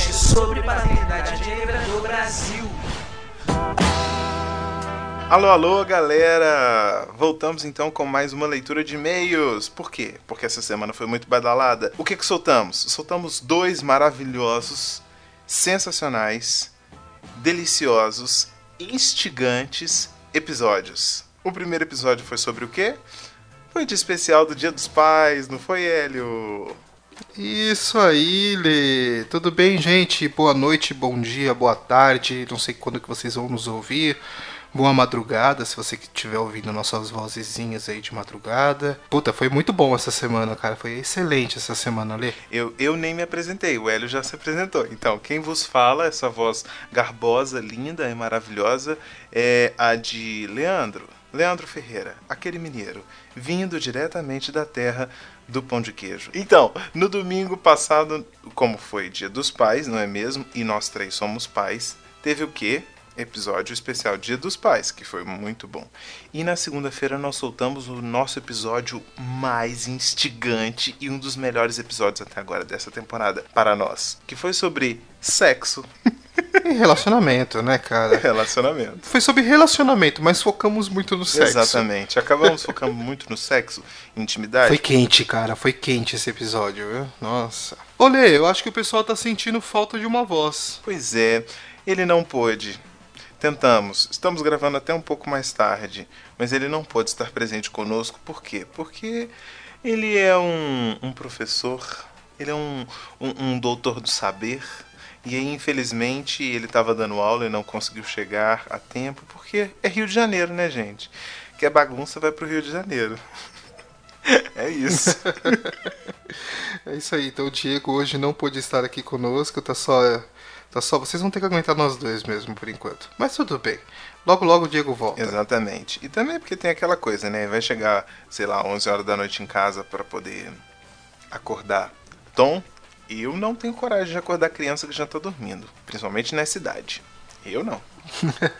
podcast sobre paternidade negra do Brasil. Alô, alô, galera! Voltamos então com mais uma leitura de e-mails. Por quê? Porque essa semana foi muito badalada. O que que soltamos? Soltamos dois maravilhosos, sensacionais, deliciosos, instigantes episódios. O primeiro episódio foi sobre o quê? Foi de especial do Dia dos Pais, não foi, Hélio? Isso aí, Lê. Tudo bem, gente? Boa noite, bom dia, boa tarde. Não sei quando que vocês vão nos ouvir. Boa madrugada, se você estiver ouvindo nossas vozezinhas aí de madrugada. Puta, foi muito bom essa semana, cara. Foi excelente essa semana, Lê. Eu, eu nem me apresentei, o Hélio já se apresentou. Então, quem vos fala, essa voz garbosa, linda e maravilhosa, é a de Leandro. Leandro Ferreira, aquele mineiro, vindo diretamente da terra do pão de queijo. Então, no domingo passado, como foi Dia dos Pais, não é mesmo? E nós três somos pais, teve o quê? Episódio especial Dia dos Pais, que foi muito bom. E na segunda-feira nós soltamos o nosso episódio mais instigante e um dos melhores episódios até agora dessa temporada para nós, que foi sobre sexo. E relacionamento, né, cara? Relacionamento. Foi sobre relacionamento, mas focamos muito no sexo. Exatamente. Acabamos focando muito no sexo, intimidade. Foi quente, cara. Foi quente esse episódio, viu? Nossa. Olê, eu acho que o pessoal tá sentindo falta de uma voz. Pois é, ele não pôde. Tentamos. Estamos gravando até um pouco mais tarde, mas ele não pôde estar presente conosco. Por quê? Porque ele é um, um professor, ele é um, um, um doutor do saber. E aí, infelizmente, ele estava dando aula e não conseguiu chegar a tempo, porque é Rio de Janeiro, né, gente? Que a bagunça vai pro Rio de Janeiro. É isso. É isso aí. Então o Diego hoje não pôde estar aqui conosco, tá só. Tá só. Vocês vão ter que aguentar nós dois mesmo por enquanto. Mas tudo bem. Logo, logo o Diego volta. Exatamente. E também porque tem aquela coisa, né? Vai chegar, sei lá, 11 horas da noite em casa para poder acordar Tom. Eu não tenho coragem de acordar criança que já tá dormindo, principalmente nessa idade. Eu não.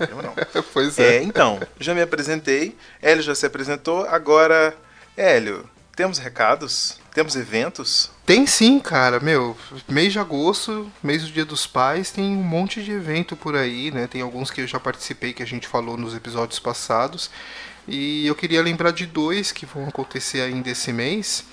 Eu não. pois é. É, então, já me apresentei, Hélio já se apresentou, agora, Hélio, temos recados? Temos eventos? Tem sim, cara. Meu, mês de agosto, mês do Dia dos Pais, tem um monte de evento por aí, né? Tem alguns que eu já participei que a gente falou nos episódios passados. E eu queria lembrar de dois que vão acontecer ainda esse mês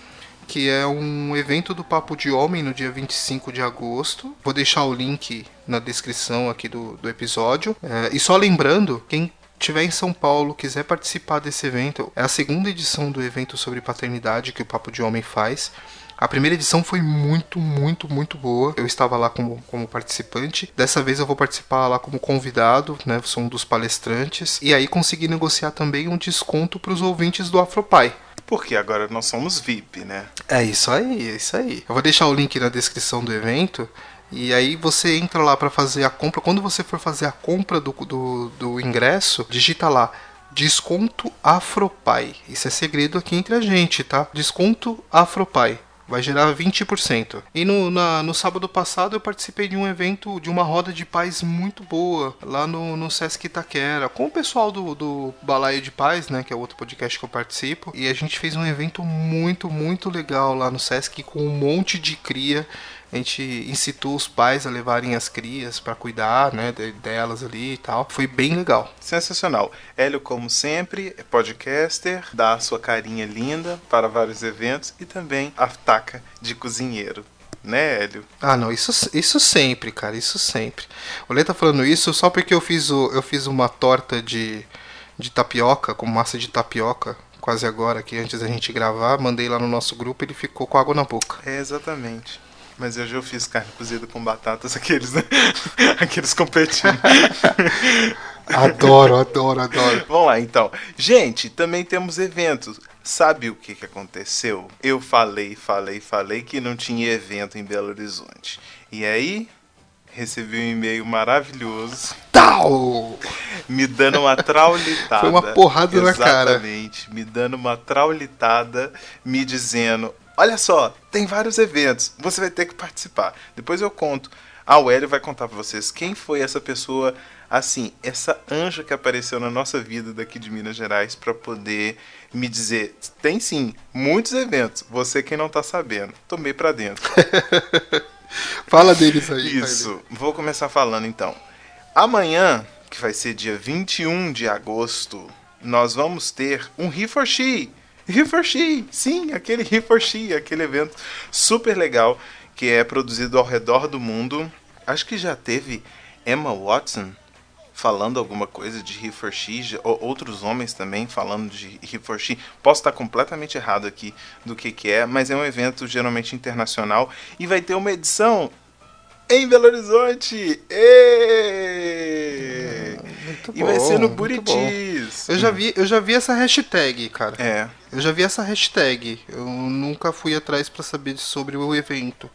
que é um evento do Papo de Homem no dia 25 de agosto. Vou deixar o link na descrição aqui do, do episódio. É, e só lembrando, quem tiver em São Paulo, quiser participar desse evento, é a segunda edição do evento sobre paternidade que o Papo de Homem faz. A primeira edição foi muito, muito, muito boa. Eu estava lá como, como participante. Dessa vez eu vou participar lá como convidado, né? Sou um dos palestrantes. E aí consegui negociar também um desconto para os ouvintes do Afropai. Porque agora nós somos VIP, né? É isso aí, é isso aí. Eu vou deixar o link na descrição do evento. E aí você entra lá para fazer a compra. Quando você for fazer a compra do, do, do ingresso, digita lá desconto Afropai. Isso é segredo aqui entre a gente, tá? Desconto Afropai. Vai gerar 20%. E no, na, no sábado passado eu participei de um evento, de uma roda de paz muito boa, lá no, no Sesc Itaquera, com o pessoal do, do Balaio de Paz, né, que é outro podcast que eu participo. E a gente fez um evento muito, muito legal lá no Sesc, com um monte de cria. A gente incitou os pais a levarem as crias para cuidar, né, delas ali e tal. Foi bem legal. Sensacional. Hélio, como sempre, é podcaster, dá a sua carinha linda para vários eventos e também a taca de cozinheiro. Né, Hélio? Ah, não, isso, isso sempre, cara, isso sempre. O Lê tá falando isso só porque eu fiz, o, eu fiz uma torta de, de tapioca, com massa de tapioca, quase agora, aqui antes da gente gravar. Mandei lá no nosso grupo ele ficou com água na boca. É, exatamente. Mas hoje eu fiz carne cozida com batatas, aqueles, né? aqueles competindo. Adoro, adoro, adoro. Vamos lá, então. Gente, também temos eventos. Sabe o que, que aconteceu? Eu falei, falei, falei que não tinha evento em Belo Horizonte. E aí, recebi um e-mail maravilhoso. Tal! Me dando uma traulitada. Foi uma porrada na cara. Exatamente. Me dando uma traulitada, me dizendo: Olha só, tem vários eventos, você vai ter que participar. Depois eu conto. Ah, o Hélio vai contar pra vocês quem foi essa pessoa, assim, essa anja que apareceu na nossa vida daqui de Minas Gerais para poder me dizer: tem sim, muitos eventos, você quem não tá sabendo. Tomei pra dentro. Fala deles aí. Isso, vou começar falando então. Amanhã, que vai ser dia 21 de agosto, nós vamos ter um He for She. He for She, sim, aquele He for She, aquele evento super legal que é produzido ao redor do mundo. Acho que já teve Emma Watson falando alguma coisa de He for She, outros homens também falando de He for She. Posso estar completamente errado aqui do que, que é, mas é um evento geralmente internacional e vai ter uma edição em Belo Horizonte. E, e vai ser no Buritis. Eu já vi, eu já vi essa hashtag, cara. É. Eu já vi essa hashtag. Eu nunca fui atrás para saber sobre o evento.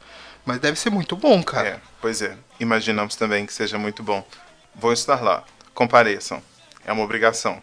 Mas deve ser muito bom, cara. É, pois é. Imaginamos também que seja muito bom. Vou estar lá. Compareçam. É uma obrigação.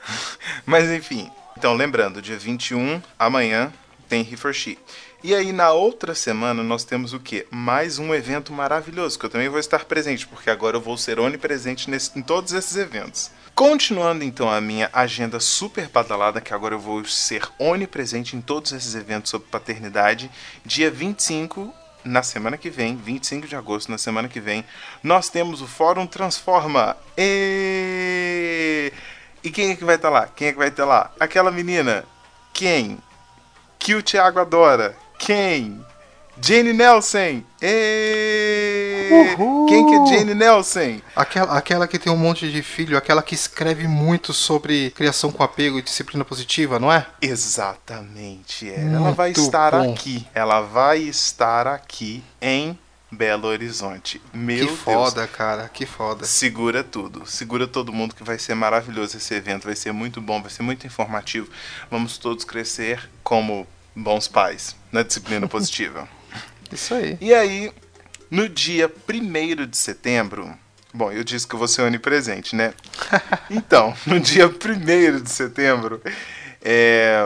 Mas enfim. Então, lembrando, dia 21, amanhã, tem He for She. E aí, na outra semana, nós temos o quê? Mais um evento maravilhoso, que eu também vou estar presente, porque agora eu vou ser onipresente nesse, em todos esses eventos. Continuando então a minha agenda super badalada, que agora eu vou ser onipresente em todos esses eventos sobre paternidade. Dia 25, na semana que vem, 25 de agosto, na semana que vem, nós temos o Fórum Transforma. E, e quem é que vai estar lá? Quem é que vai estar lá? Aquela menina. Quem? Que o Thiago adora. Quem? Jane Nelson! Quem que é Jane Nelson? Aquela, aquela que tem um monte de filho, aquela que escreve muito sobre criação com apego e disciplina positiva, não é? Exatamente. É. Ela vai estar bom. aqui. Ela vai estar aqui em Belo Horizonte. Meu que foda, Deus. cara, que foda. Segura tudo, segura todo mundo que vai ser maravilhoso esse evento, vai ser muito bom, vai ser muito informativo. Vamos todos crescer como bons pais na disciplina positiva. Isso aí. E aí, no dia 1 de setembro, bom, eu disse que eu vou ser onipresente, né? então, no dia 1 de setembro, é,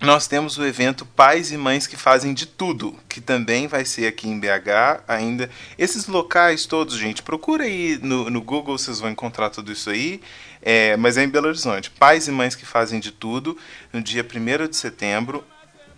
nós temos o evento Pais e Mães que Fazem de Tudo, que também vai ser aqui em BH ainda. Esses locais todos, gente, procura aí no, no Google, vocês vão encontrar tudo isso aí. É, mas é em Belo Horizonte. Pais e Mães que Fazem de Tudo, no dia 1 de setembro.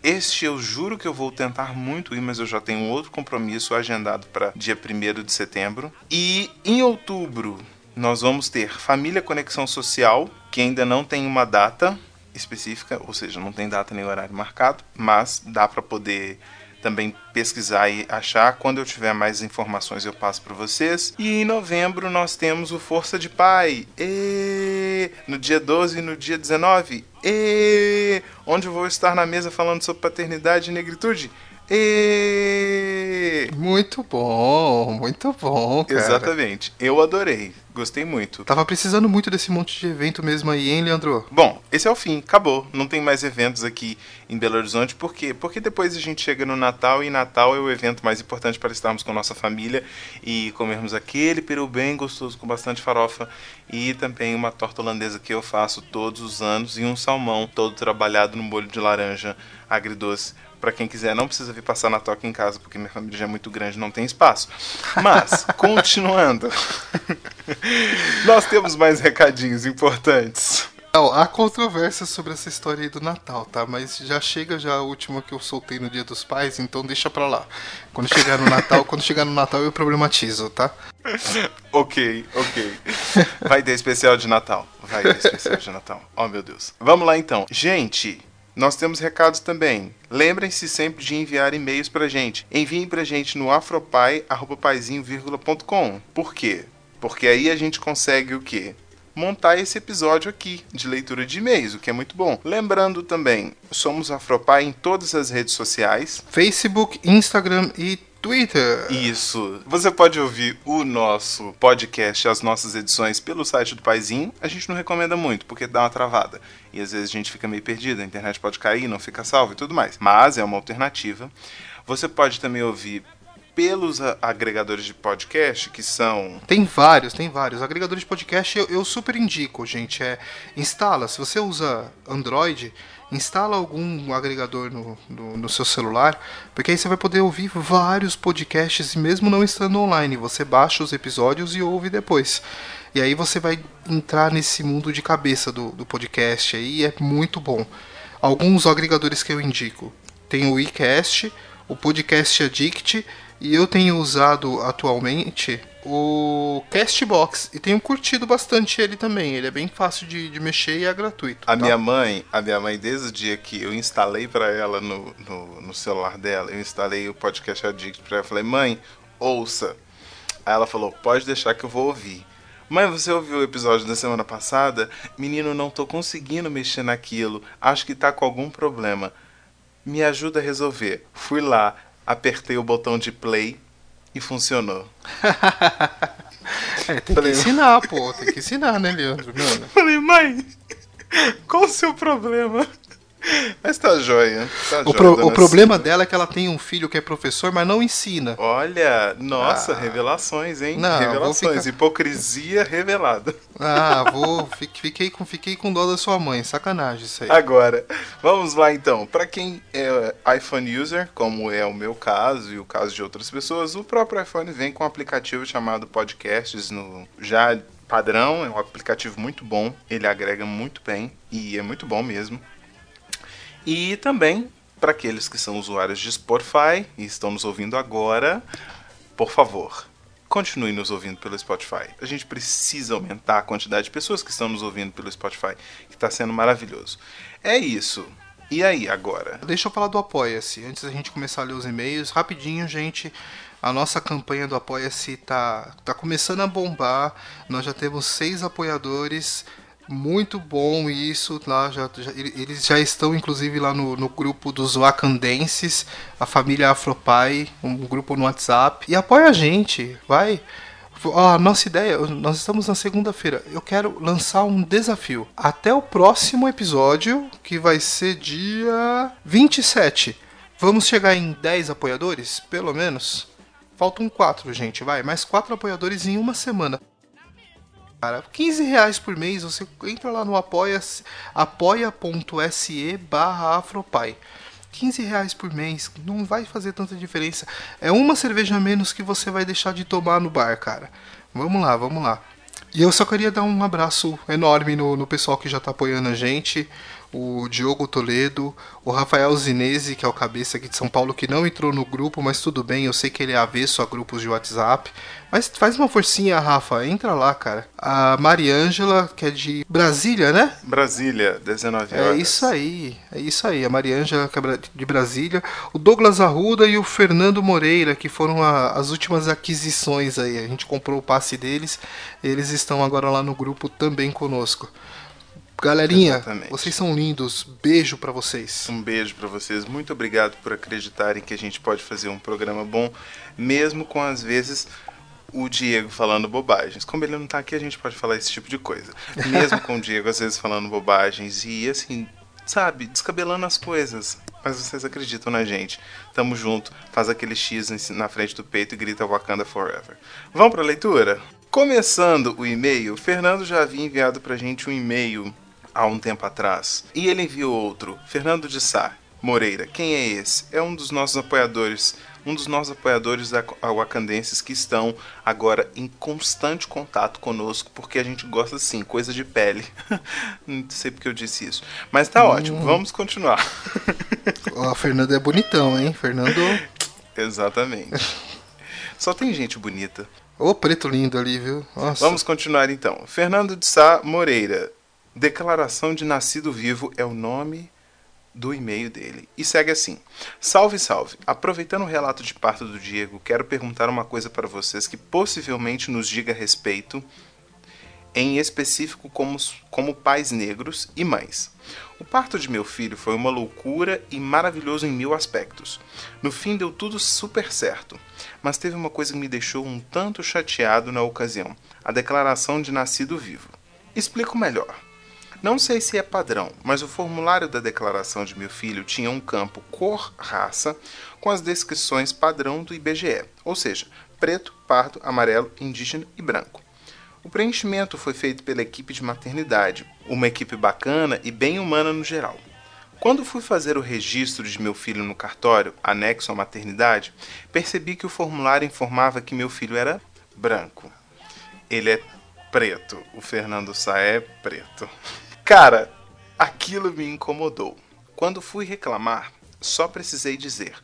Este eu juro que eu vou tentar muito ir, mas eu já tenho outro compromisso agendado para dia 1 de setembro. E em outubro nós vamos ter Família Conexão Social, que ainda não tem uma data específica, ou seja, não tem data nem horário marcado, mas dá para poder também pesquisar e achar. Quando eu tiver mais informações, eu passo para vocês. E em novembro nós temos o Força de Pai. E no dia 12 e no dia 19. E onde vou estar na mesa falando sobre paternidade e negritude. E muito bom, muito bom, cara. Exatamente. Eu adorei. Gostei muito. Tava precisando muito desse monte de evento mesmo aí, hein, Leandro? Bom, esse é o fim, acabou. Não tem mais eventos aqui em Belo Horizonte. Por quê? Porque depois a gente chega no Natal e Natal é o evento mais importante para estarmos com nossa família e comermos aquele peru bem gostoso com bastante farofa e também uma torta holandesa que eu faço todos os anos e um salmão todo trabalhado no molho de laranja agridoce para quem quiser, não precisa vir passar Natal aqui em casa, porque minha família já é muito grande, não tem espaço. Mas, continuando, nós temos mais recadinhos importantes. Não, há controvérsia sobre essa história aí do Natal, tá? Mas já chega já a última que eu soltei no Dia dos Pais, então deixa pra lá. Quando chegar no Natal, quando chegar no Natal eu problematizo, tá? ok, ok. Vai ter especial de Natal. Vai ter especial de Natal. Oh, meu Deus. Vamos lá então. Gente, nós temos recados também. Lembrem-se sempre de enviar e-mails pra gente. Enviem pra gente no afropai.paizinho.com. Por quê? Porque aí a gente consegue o quê? montar esse episódio aqui de leitura de e-mails, o que é muito bom. Lembrando também, somos Afropai em todas as redes sociais: Facebook, Instagram e Twitter. Isso. Você pode ouvir o nosso podcast, as nossas edições pelo site do Paizinho. A gente não recomenda muito, porque dá uma travada. E às vezes a gente fica meio perdido, a internet pode cair, não fica salvo e tudo mais. Mas é uma alternativa. Você pode também ouvir pelos agregadores de podcast que são. Tem vários, tem vários. Agregadores de podcast eu, eu super indico, gente. É, instala, se você usa Android, instala algum agregador no, no, no, seu celular, porque aí você vai poder ouvir vários podcasts, mesmo não estando online. Você baixa os episódios e ouve depois. E aí você vai entrar nesse mundo de cabeça do, do podcast aí, é muito bom. Alguns agregadores que eu indico. Tem o iCast, o Podcast Addict E eu tenho usado atualmente o Castbox e tenho curtido bastante ele também. Ele é bem fácil de, de mexer e é gratuito. A tá? minha mãe, a minha mãe, desde o dia que eu instalei para ela no, no, no, celular dela, eu instalei o podcast Addict para ela. Falei, mãe, ouça. Aí ela falou, pode deixar que eu vou ouvir. Mãe, você ouviu o episódio da semana passada? Menino, não tô conseguindo mexer naquilo. Acho que tá com algum problema. Me ajuda a resolver. Fui lá, apertei o botão de play e funcionou. é, tem Falei, que ensinar, pô. Tem que ensinar, né, Leandro? Mano. Falei, mãe, qual o seu problema? Mas tá joia. Tá o, pro, o problema dela é que ela tem um filho que é professor, mas não ensina. Olha, nossa, ah. revelações, hein? Não, revelações, ficar... hipocrisia revelada. Ah, vou. Fiquei com, fiquei com dó da sua mãe, sacanagem isso aí. Agora, vamos lá então. Para quem é iPhone user, como é o meu caso e o caso de outras pessoas, o próprio iPhone vem com um aplicativo chamado Podcasts no já padrão, é um aplicativo muito bom, ele agrega muito bem e é muito bom mesmo. E também, para aqueles que são usuários de Spotify e estão nos ouvindo agora, por favor, continue nos ouvindo pelo Spotify. A gente precisa aumentar a quantidade de pessoas que estão nos ouvindo pelo Spotify, que está sendo maravilhoso. É isso. E aí, agora? Deixa eu falar do Apoia-se. Antes da gente começar a ler os e-mails, rapidinho, gente. A nossa campanha do Apoia-se tá, tá começando a bombar. Nós já temos seis apoiadores muito bom isso lá já, já, eles já estão inclusive lá no, no grupo dos wakandenses a família Afropai um grupo no WhatsApp e apoia a gente vai a nossa ideia, nós estamos na segunda-feira. Eu quero lançar um desafio. Até o próximo episódio, que vai ser dia 27. Vamos chegar em 10 apoiadores, pelo menos? Faltam 4, gente, vai. Mais 4 apoiadores em uma semana cara. 15 reais por mês, você entra lá no apoia.se apoia barra afropai. 15 reais por mês, não vai fazer tanta diferença. É uma cerveja a menos que você vai deixar de tomar no bar, cara. Vamos lá, vamos lá. E eu só queria dar um abraço enorme no, no pessoal que já está apoiando a gente o Diogo Toledo, o Rafael Zinese, que é o cabeça aqui de São Paulo, que não entrou no grupo, mas tudo bem, eu sei que ele é avesso a grupos de WhatsApp. Mas faz uma forcinha, Rafa, entra lá, cara. A Mariângela, que é de Brasília, né? Brasília, 19 horas. É isso aí, é isso aí. A Mariângela, que é de Brasília. O Douglas Arruda e o Fernando Moreira, que foram a, as últimas aquisições aí. A gente comprou o passe deles, eles estão agora lá no grupo também conosco. Galerinha, Exatamente. vocês são lindos. Beijo para vocês. Um beijo para vocês. Muito obrigado por acreditarem que a gente pode fazer um programa bom, mesmo com às vezes o Diego falando bobagens. Como ele não tá aqui, a gente pode falar esse tipo de coisa. Mesmo com o Diego às vezes falando bobagens e assim, sabe, descabelando as coisas. Mas vocês acreditam na gente. Tamo junto, faz aquele X na frente do peito e grita Wakanda Forever. Vamos pra leitura? Começando o e-mail, Fernando já havia enviado pra gente um e-mail há um tempo atrás. E ele enviou outro, Fernando de Sá Moreira. Quem é esse? É um dos nossos apoiadores, um dos nossos apoiadores da Wakandenses que estão agora em constante contato conosco, porque a gente gosta sim, coisa de pele. Não sei porque eu disse isso. Mas tá hum. ótimo, vamos continuar. O Fernando é bonitão, hein? Fernando. Exatamente. Só tem gente bonita. Ô, preto lindo ali, viu? Nossa. Vamos continuar então. Fernando de Sá Moreira. Declaração de Nascido Vivo é o nome do e-mail dele. E segue assim: Salve, salve! Aproveitando o relato de parto do Diego, quero perguntar uma coisa para vocês que possivelmente nos diga respeito, em específico como, como pais negros e mães. O parto de meu filho foi uma loucura e maravilhoso em mil aspectos. No fim deu tudo super certo, mas teve uma coisa que me deixou um tanto chateado na ocasião: a declaração de nascido vivo. Explico melhor. Não sei se é padrão, mas o formulário da declaração de meu filho tinha um campo cor-raça com as descrições padrão do IBGE, ou seja, preto, pardo, amarelo, indígena e branco. O preenchimento foi feito pela equipe de maternidade, uma equipe bacana e bem humana no geral. Quando fui fazer o registro de meu filho no cartório, anexo à maternidade, percebi que o formulário informava que meu filho era branco. Ele é preto. O Fernando Sá é preto. Cara, aquilo me incomodou. Quando fui reclamar, só precisei dizer: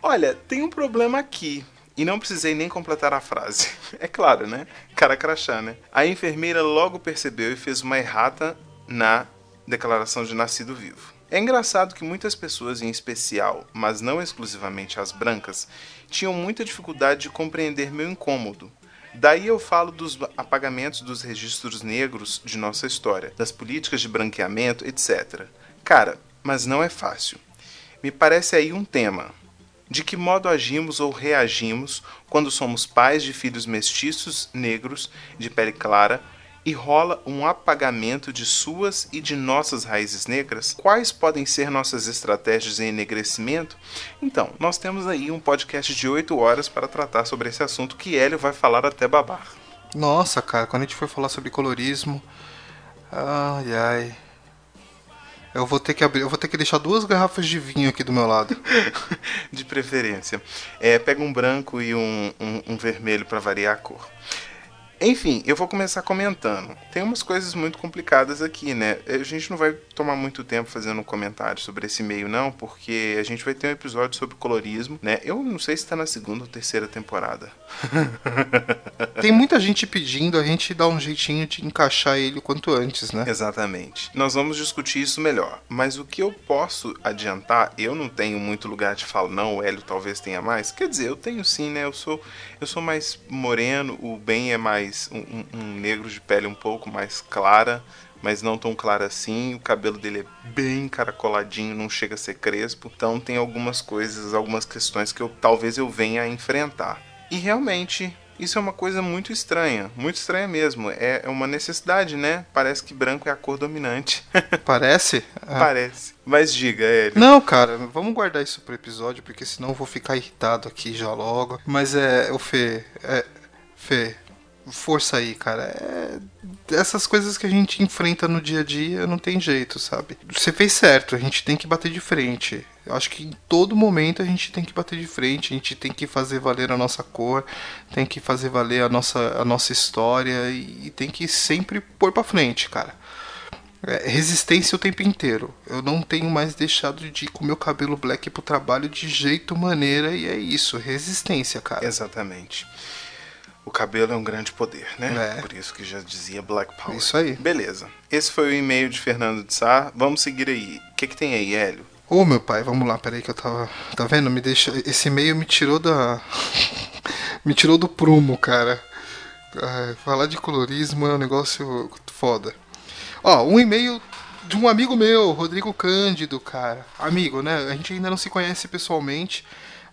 Olha, tem um problema aqui. E não precisei nem completar a frase. É claro, né? Cara crachá, né? A enfermeira logo percebeu e fez uma errata na declaração de nascido vivo. É engraçado que muitas pessoas, em especial, mas não exclusivamente as brancas, tinham muita dificuldade de compreender meu incômodo. Daí eu falo dos apagamentos dos registros negros de nossa história, das políticas de branqueamento, etc. Cara, mas não é fácil. Me parece aí um tema. De que modo agimos ou reagimos quando somos pais de filhos mestiços negros de pele clara e rola um apagamento de suas e de nossas raízes negras? Quais podem ser nossas estratégias em enegrecimento? Então, nós temos aí um podcast de 8 horas para tratar sobre esse assunto que Hélio vai falar até babar. Nossa, cara, quando a gente for falar sobre colorismo. Ai, ai. Eu vou ter que abrir, eu vou ter que deixar duas garrafas de vinho aqui do meu lado. de preferência. É, pega um branco e um, um, um vermelho para variar a cor. Enfim, eu vou começar comentando. Tem umas coisas muito complicadas aqui, né? A gente não vai tomar muito tempo fazendo um comentário sobre esse meio, não, porque a gente vai ter um episódio sobre colorismo, né? Eu não sei se está na segunda ou terceira temporada. Tem muita gente pedindo, a gente dá um jeitinho de encaixar ele o quanto antes, né? Exatamente. Nós vamos discutir isso melhor. Mas o que eu posso adiantar, eu não tenho muito lugar de fala, não, o Hélio talvez tenha mais. Quer dizer, eu tenho sim, né? Eu sou, eu sou mais moreno, o Ben é mais mais um, um, negro de pele um pouco mais clara, mas não tão clara assim. O cabelo dele é bem caracoladinho, não chega a ser crespo. Então tem algumas coisas, algumas questões que eu talvez eu venha a enfrentar. E realmente isso é uma coisa muito estranha, muito estranha mesmo. É, é uma necessidade, né? Parece que branco é a cor dominante. Parece? Ah. Parece. Mas diga, Hélio. Não, cara, vamos guardar isso pro episódio, porque senão eu vou ficar irritado aqui já logo. Mas é, o Fê, é, Fê, força aí, cara. É... Essas coisas que a gente enfrenta no dia a dia não tem jeito, sabe? Você fez certo, a gente tem que bater de frente. Eu acho que em todo momento a gente tem que bater de frente, a gente tem que fazer valer a nossa cor, tem que fazer valer a nossa, a nossa história e tem que sempre pôr pra frente, cara. É, resistência o tempo inteiro. Eu não tenho mais deixado de ir com meu cabelo black pro trabalho de jeito maneira e é isso, resistência, cara. Exatamente. O cabelo é um grande poder, né? É. Por isso que já dizia Black Power. Isso aí. Beleza. Esse foi o e-mail de Fernando de Sá. Vamos seguir aí. O que, que tem aí, Hélio? Ô, meu pai, vamos lá, peraí que eu tava. Tá vendo? Me deixa. Esse e-mail me tirou da. me tirou do prumo, cara. Ah, falar de colorismo é um negócio foda. Ó, um e-mail de um amigo meu, Rodrigo Cândido, cara. Amigo, né? A gente ainda não se conhece pessoalmente.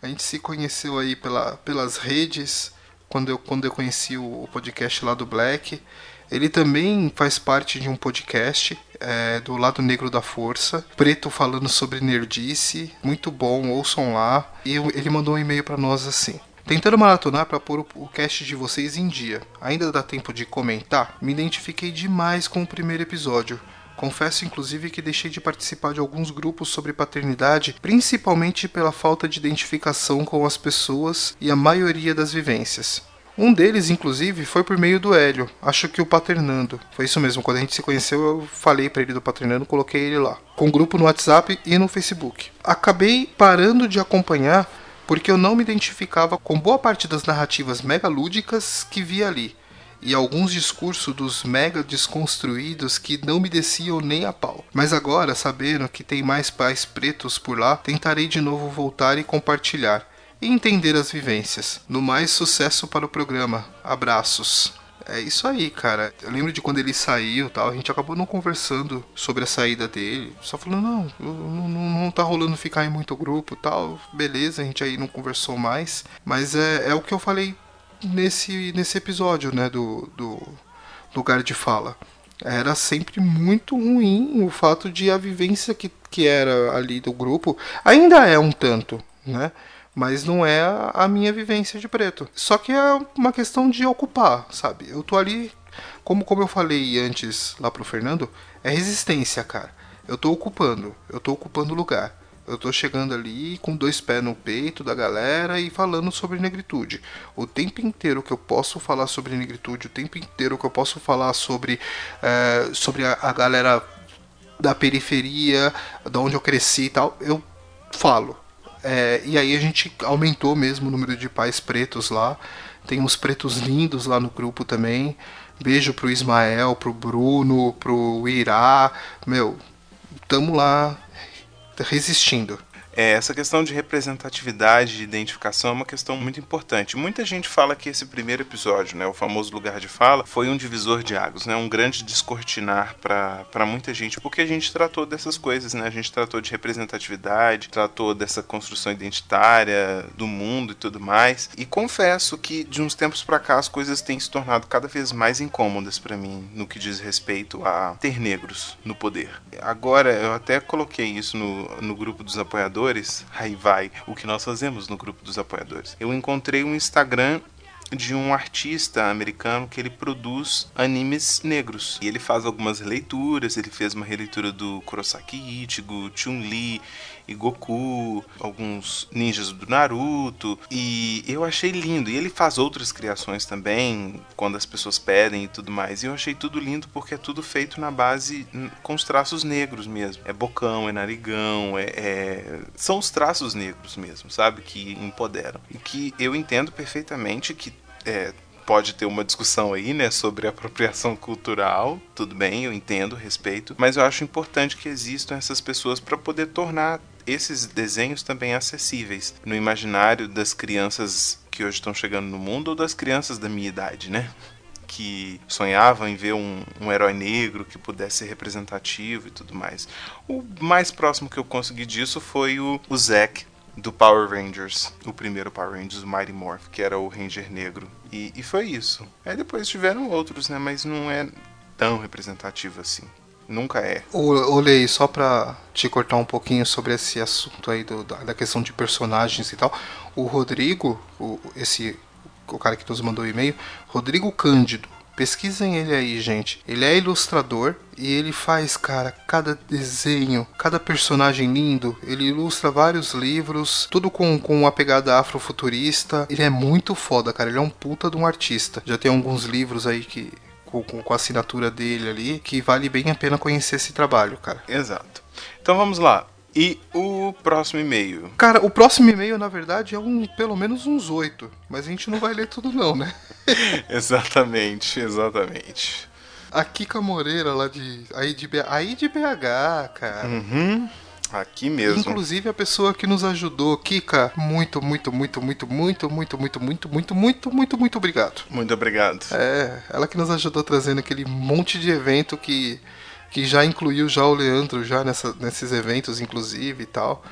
A gente se conheceu aí pela, pelas redes quando eu, quando eu conheci o, podcast lá do Black. Ele também faz parte de um podcast é, do Lado Negro da Força, preto falando sobre nerdice, muito bom, ouçam lá. E ele mandou um e-mail para nós assim: Tentando maratonar para pôr o cast de vocês em dia. Ainda dá tempo de comentar? Me identifiquei demais com o primeiro episódio. Confesso inclusive que deixei de participar de alguns grupos sobre paternidade, principalmente pela falta de identificação com as pessoas e a maioria das vivências. Um deles, inclusive, foi por meio do Hélio, acho que o Paternando. Foi isso mesmo, quando a gente se conheceu, eu falei para ele do Paternando, coloquei ele lá, com grupo no WhatsApp e no Facebook. Acabei parando de acompanhar porque eu não me identificava com boa parte das narrativas mega lúdicas que via ali e alguns discursos dos mega desconstruídos que não me desciam nem a pau. Mas agora, sabendo que tem mais pais pretos por lá, tentarei de novo voltar e compartilhar e entender as vivências. No mais, sucesso para o programa. Abraços. É isso aí, cara. Eu lembro de quando ele saiu tal, a gente acabou não conversando sobre a saída dele. Só falando, não, não, não, tá rolando ficar em muito grupo tal. Beleza, a gente aí não conversou mais. Mas é, é o que eu falei nesse, nesse episódio, né, do, do lugar de fala. Era sempre muito ruim o fato de a vivência que, que era ali do grupo ainda é um tanto, né? Mas não é a minha vivência de preto. Só que é uma questão de ocupar, sabe? Eu tô ali, como, como eu falei antes lá pro Fernando, é resistência, cara. Eu tô ocupando, eu tô ocupando lugar. Eu tô chegando ali com dois pés no peito da galera e falando sobre negritude. O tempo inteiro que eu posso falar sobre negritude, o tempo inteiro que eu posso falar sobre, é, sobre a, a galera da periferia, da onde eu cresci e tal, eu falo. É, e aí a gente aumentou mesmo o número de pais pretos lá. Tem uns pretos lindos lá no grupo também. Beijo pro Ismael, pro Bruno, pro Irá. Meu, tamo lá resistindo. É, essa questão de representatividade, de identificação é uma questão muito importante. Muita gente fala que esse primeiro episódio, né, o famoso lugar de fala, foi um divisor de águas, né, um grande descortinar para muita gente, porque a gente tratou dessas coisas, né, a gente tratou de representatividade, tratou dessa construção identitária do mundo e tudo mais. E confesso que de uns tempos para cá as coisas têm se tornado cada vez mais incômodas para mim no que diz respeito a ter negros no poder. Agora eu até coloquei isso no, no grupo dos apoiadores apoiadores, aí vai o que nós fazemos no grupo dos apoiadores. Eu encontrei um Instagram de um artista americano que ele produz animes negros. E ele faz algumas leituras, ele fez uma releitura do Kurosaki Ichigo, Chun-Li e Goku, alguns ninjas do Naruto, e eu achei lindo. E ele faz outras criações também, quando as pessoas pedem e tudo mais. E eu achei tudo lindo porque é tudo feito na base com os traços negros mesmo. É bocão, é narigão, é, é... são os traços negros mesmo, sabe? Que empoderam. E que eu entendo perfeitamente que é, pode ter uma discussão aí, né, sobre apropriação cultural. Tudo bem, eu entendo, respeito, mas eu acho importante que existam essas pessoas para poder tornar esses desenhos também acessíveis no imaginário das crianças que hoje estão chegando no mundo ou das crianças da minha idade, né? Que sonhavam em ver um, um herói negro que pudesse ser representativo e tudo mais. O mais próximo que eu consegui disso foi o, o Zack do Power Rangers, o primeiro Power Rangers, o Mighty Morph, que era o Ranger negro. E, e foi isso. Aí depois tiveram outros, né? Mas não é tão representativo assim. Nunca é. Olhei, só pra te cortar um pouquinho sobre esse assunto aí do, da, da, questão de personagens e tal. O Rodrigo, o, esse o cara que nos mandou o e-mail, Rodrigo Cândido. Pesquisem ele aí, gente. Ele é ilustrador e ele faz, cara, cada desenho, cada personagem lindo. Ele ilustra vários livros, tudo com, com uma pegada afrofuturista. Ele é muito foda, cara. Ele é um puta de um artista. Já tem alguns livros aí que com, com, a assinatura dele ali, que vale bem a pena conhecer esse trabalho, cara. Exato. Então vamos lá. E o próximo e-mail? Cara, o próximo e-mail, na verdade, é um pelo menos uns oito. Mas a gente não vai ler tudo, não, né? exatamente, exatamente. A Kika Moreira, lá de. Aí de, aí de BH, cara. Uhum. Aqui mesmo. Inclusive a pessoa que nos ajudou, Kika, muito, muito, muito, muito, muito, muito, muito, muito, muito, muito, muito, muito obrigado. Muito obrigado. É, ela que nos ajudou trazendo aquele monte de evento que, que já incluiu já o Leandro já nessa, nesses eventos, inclusive e tal.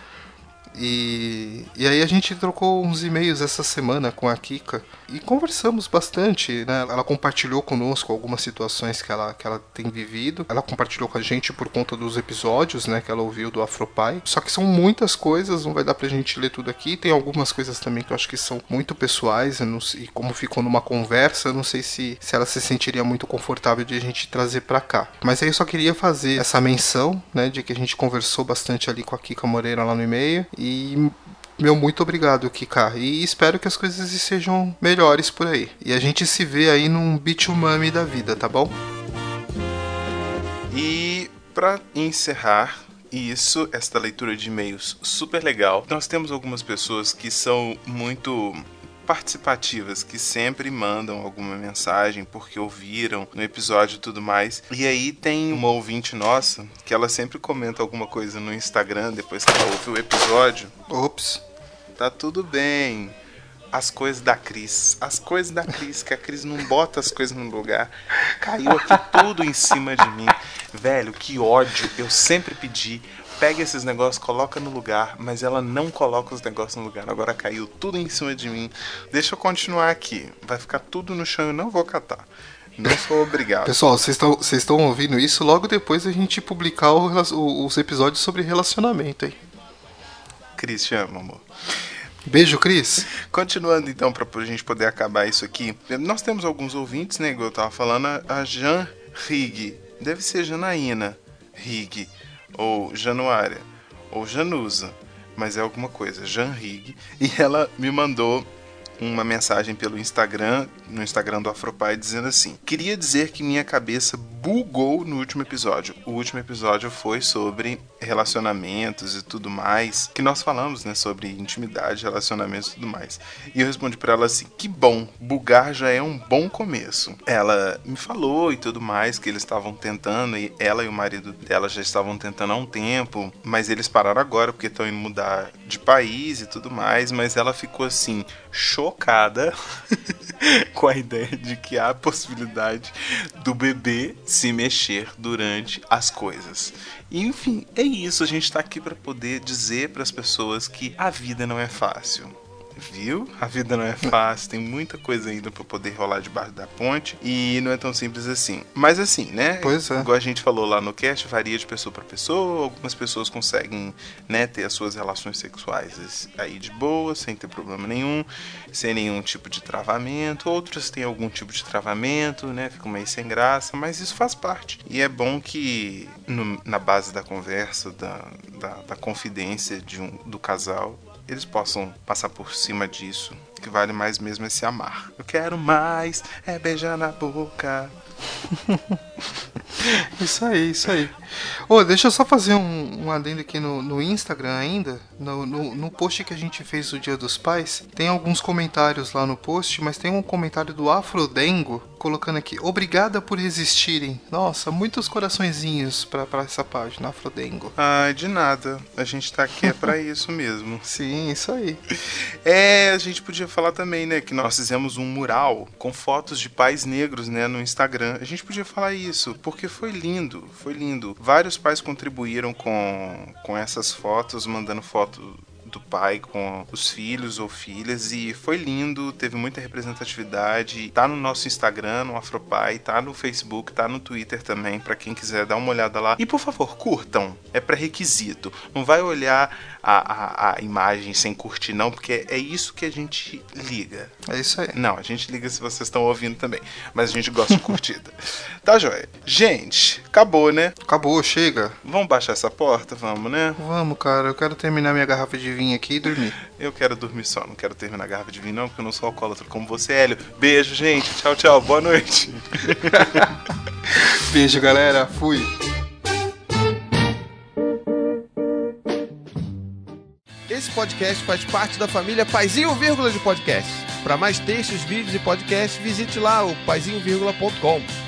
E, e aí a gente trocou uns e-mails essa semana com a Kika e conversamos bastante, né? Ela compartilhou conosco algumas situações que ela, que ela tem vivido. Ela compartilhou com a gente por conta dos episódios, né? Que ela ouviu do Afropai. Só que são muitas coisas, não vai dar pra gente ler tudo aqui. Tem algumas coisas também que eu acho que são muito pessoais. e como ficou numa conversa, eu não sei se, se ela se sentiria muito confortável de a gente trazer para cá. Mas aí eu só queria fazer essa menção, né? De que a gente conversou bastante ali com a Kika Moreira lá no e-mail. Meu muito obrigado, Kika. E espero que as coisas sejam melhores por aí. E a gente se vê aí num bitumami da vida, tá bom? E para encerrar isso, esta leitura de e-mails super legal, nós temos algumas pessoas que são muito participativas que sempre mandam alguma mensagem porque ouviram no episódio e tudo mais. E aí tem uma ouvinte nossa que ela sempre comenta alguma coisa no Instagram depois que ela ouve o episódio. Ops. Tá tudo bem. As coisas da Cris. As coisas da Cris, que a Cris não bota as coisas no lugar. Caiu aqui tudo em cima de mim. Velho, que ódio. Eu sempre pedi pega esses negócios, coloca no lugar, mas ela não coloca os negócios no lugar. Agora caiu tudo em cima de mim. Deixa eu continuar aqui. Vai ficar tudo no chão, eu não vou catar. Não sou obrigado. Pessoal, vocês estão ouvindo isso logo depois a gente publicar o, o, os episódios sobre relacionamento aí. Cris, te amo, amor. Beijo, Cris. Continuando então, para a gente poder acabar isso aqui. Nós temos alguns ouvintes, né? Igual eu tava falando, a Jan Rig. Deve ser Janaína Rig ou Januária, ou Janusa, mas é alguma coisa, Jan Rig, e ela me mandou uma mensagem pelo Instagram, no Instagram do Afropai, dizendo assim: Queria dizer que minha cabeça bugou no último episódio. O último episódio foi sobre relacionamentos e tudo mais, que nós falamos, né, sobre intimidade, relacionamentos e tudo mais. E eu respondi para ela assim: "Que bom, bugar já é um bom começo". Ela me falou e tudo mais que eles estavam tentando e ela e o marido dela já estavam tentando há um tempo, mas eles pararam agora porque estão indo mudar de país e tudo mais, mas ela ficou assim chocada com a ideia de que há a possibilidade do bebê se mexer durante as coisas. Enfim, é isso. A gente está aqui para poder dizer para as pessoas que a vida não é fácil viu? A vida não é fácil, tem muita coisa ainda para poder rolar debaixo da ponte e não é tão simples assim. Mas assim, né? Pois é. Igual a gente falou lá no cast, varia de pessoa para pessoa. Algumas pessoas conseguem, né, ter as suas relações sexuais aí de boa, sem ter problema nenhum, sem nenhum tipo de travamento. Outras têm algum tipo de travamento, né? Ficam meio sem graça, mas isso faz parte. E é bom que no, na base da conversa, da, da, da confidência de um, do casal, eles possam passar por cima disso. Que vale mais mesmo é se amar. Eu quero mais, é beijar na boca. isso aí, isso aí. Ô, deixa eu só fazer um, um adendo aqui no, no Instagram ainda. No, no, no, post que a gente fez do Dia dos Pais, tem alguns comentários lá no post, mas tem um comentário do Afrodengo colocando aqui: Obrigada por existirem. Nossa, muitos coraçõezinhos pra, pra essa página, Afrodengo. Ai, de nada. A gente tá aqui é pra isso mesmo. Sim, isso aí. É, a gente podia falar também, né, que nós fizemos um mural com fotos de pais negros, né, no Instagram. A gente podia falar isso, porque foi lindo, foi lindo. Vários pais contribuíram com, com essas fotos, mandando foto do pai com os filhos ou filhas e foi lindo, teve muita representatividade. Tá no nosso Instagram, no Afropai, tá no Facebook, tá no Twitter também, para quem quiser dar uma olhada lá. E por favor, curtam, é pré-requisito. Não vai olhar a, a, a, imagem sem curtir, não, porque é isso que a gente liga. É isso aí. Não, a gente liga se vocês estão ouvindo também, mas a gente gosta de curtida. tá, joia? Gente, acabou, né? Acabou, chega. Vamos baixar essa porta? Vamos, né? Vamos, cara. Eu quero terminar minha garrafa de vinho aqui e dormir. Eu quero dormir só, não quero terminar a garrafa de vinho, não, porque eu não sou alcoólatra como você, Hélio. Beijo, gente. Tchau, tchau. Boa noite. Beijo, galera. Fui. Esse podcast faz parte da família Paizinho Vírgula de Podcast. Para mais textos, vídeos e podcasts, visite lá o paizinho.com.